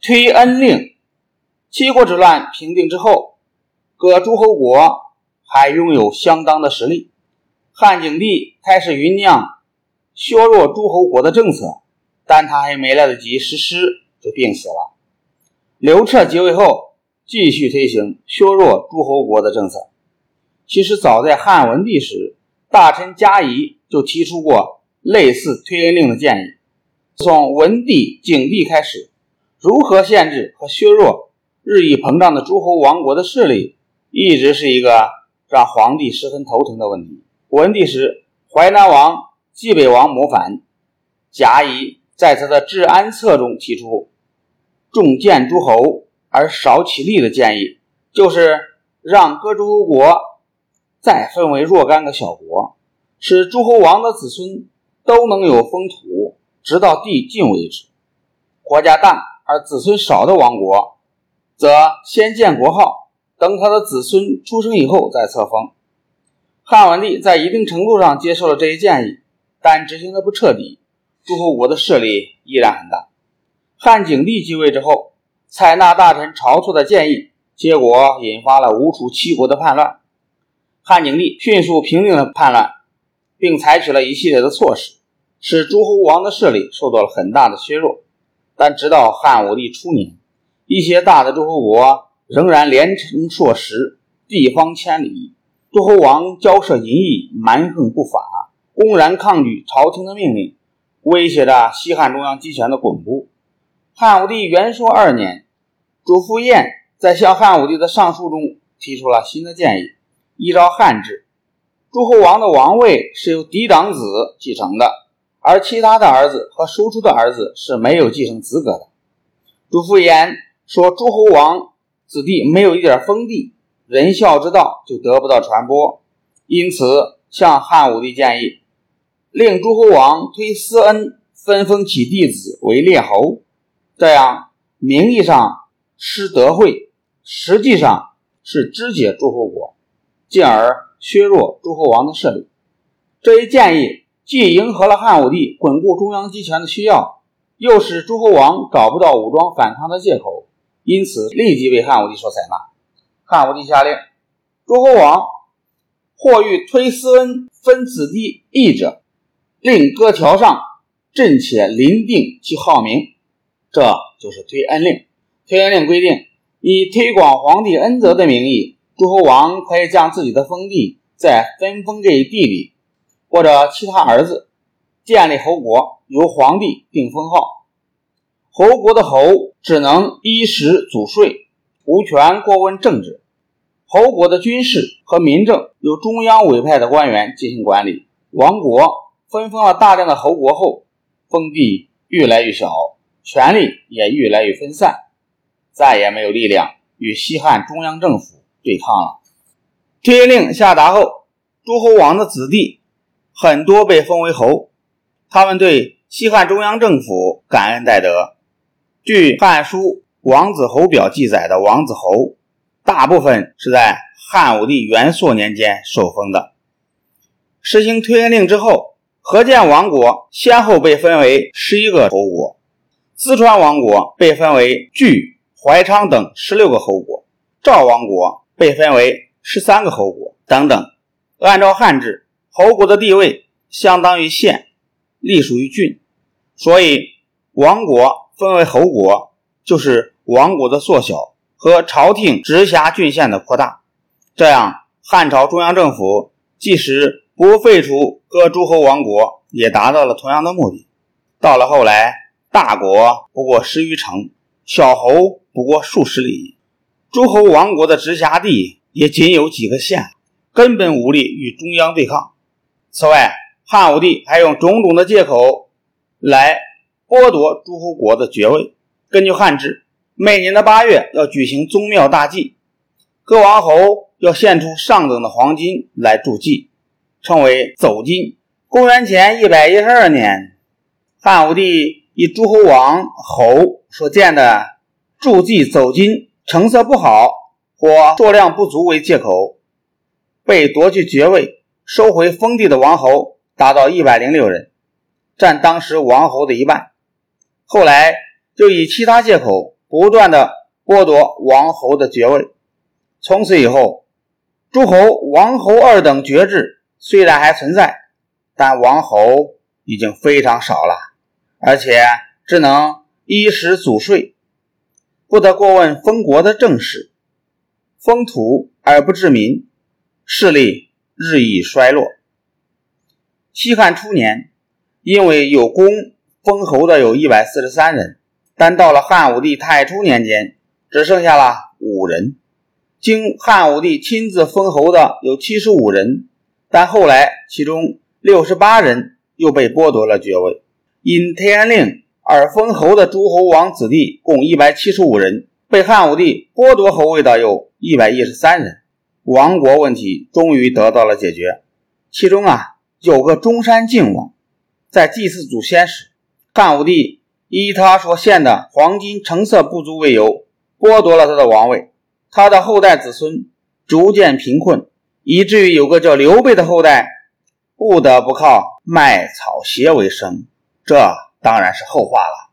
推恩令。七国之乱平定之后，各诸侯国还拥有相当的实力。汉景帝开始酝酿削弱诸侯国的政策，但他还没来得及实施，就病死了。刘彻即位后，继续推行削弱诸侯国的政策。其实早在汉文帝时，大臣贾谊就提出过类似推恩令的建议。从文帝、景帝开始，如何限制和削弱日益膨胀的诸侯王国的势力，一直是一个让皇帝十分头疼的问题。文帝时，淮南王冀北王谋反，贾谊在他的治安策中提出。重建诸侯而少起力的建议，就是让各诸侯国再分为若干个小国，使诸侯王的子孙都能有封土，直到地尽为止。国家大而子孙少的王国，则先建国号，等他的子孙出生以后再册封。汉文帝在一定程度上接受了这一建议，但执行的不彻底，诸侯国的势力依然很大。汉景帝继位之后，采纳大臣晁错的建议，结果引发了吴楚七国的叛乱。汉景帝迅速平定了叛乱，并采取了一系列的措施，使诸侯王的势力受到了很大的削弱。但直到汉武帝初年，一些大的诸侯国仍然连城数十，地方千里，诸侯王骄奢淫逸，蛮横不法，公然抗拒朝廷的命令，威胁着西汉中央集权的巩固。汉武帝元朔二年，主父偃在向汉武帝的上书中提出了新的建议：依照汉制，诸侯王的王位是由嫡长子继承的，而其他的儿子和叔叔的儿子是没有继承资格的。主父偃说，诸侯王子弟没有一点封地，仁孝之道就得不到传播，因此向汉武帝建议，令诸侯王推私恩，分封其弟子为列侯。这样，名义上施德惠，实际上是肢解诸侯国，进而削弱诸侯王的势力。这一建议既迎合了汉武帝巩固中央集权的需要，又使诸侯王找不到武装反抗的借口，因此立即被汉武帝所采纳。汉武帝下令，诸侯王或欲推私恩分子弟义者，令各条上朕且临定其号名。这就是推恩令。推恩令规定，以推广皇帝恩泽的名义，诸侯王可以将自己的封地再分封这一地里，或者其他儿子建立侯国，由皇帝定封号。侯国的侯只能衣食祖税，无权过问政治。侯国的军事和民政由中央委派的官员进行管理。王国分封了大量的侯国后，封地越来越小。权力也越来越分散，再也没有力量与西汉中央政府对抗了。推令下达后，诸侯王的子弟很多被封为侯，他们对西汉中央政府感恩戴德。据《汉书·王子侯表》记载的王子侯，大部分是在汉武帝元朔年间受封的。实行推恩令之后，河间王国先后被分为十一个侯国。淄川王国被分为据、怀昌等十六个侯国，赵王国被分为十三个侯国，等等。按照汉制，侯国的地位相当于县，隶属于郡，所以王国分为侯国，就是王国的缩小和朝廷直辖郡县的扩大。这样，汉朝中央政府即使不废除各诸侯王国，也达到了同样的目的。到了后来。大国不过十余城，小侯不过数十里，诸侯王国的直辖地也仅有几个县，根本无力与中央对抗。此外，汉武帝还用种种的借口来剥夺诸侯国的爵位。根据汉制，每年的八月要举行宗庙大祭，各王侯要献出上等的黄金来助祭，称为走金。公元前一百一十二年，汉武帝。以诸侯王侯所建的助祭走金成色不好或数量不足为借口，被夺去爵位、收回封地的王侯达到一百零六人，占当时王侯的一半。后来就以其他借口不断的剥夺王侯的爵位。从此以后，诸侯王侯二等爵制虽然还存在，但王侯已经非常少了，而且只能衣食祖税，不得过问封国的政事，封土而不治民，势力日益衰落。西汉初年，因为有功封侯的有一百四十三人，但到了汉武帝太初年间，只剩下了五人。经汉武帝亲自封侯的有七十五人，但后来其中六十八人又被剥夺了爵位。因天令而封侯的诸侯王子弟共一百七十五人，被汉武帝剥夺侯位的有一百一十三人。亡国问题终于得到了解决。其中啊，有个中山靖王，在祭祀祖先时，汉武帝以他所献的黄金成色不足为由，剥夺了他的王位。他的后代子孙逐渐贫困，以至于有个叫刘备的后代不得不靠卖草鞋为生，这当然是后话了。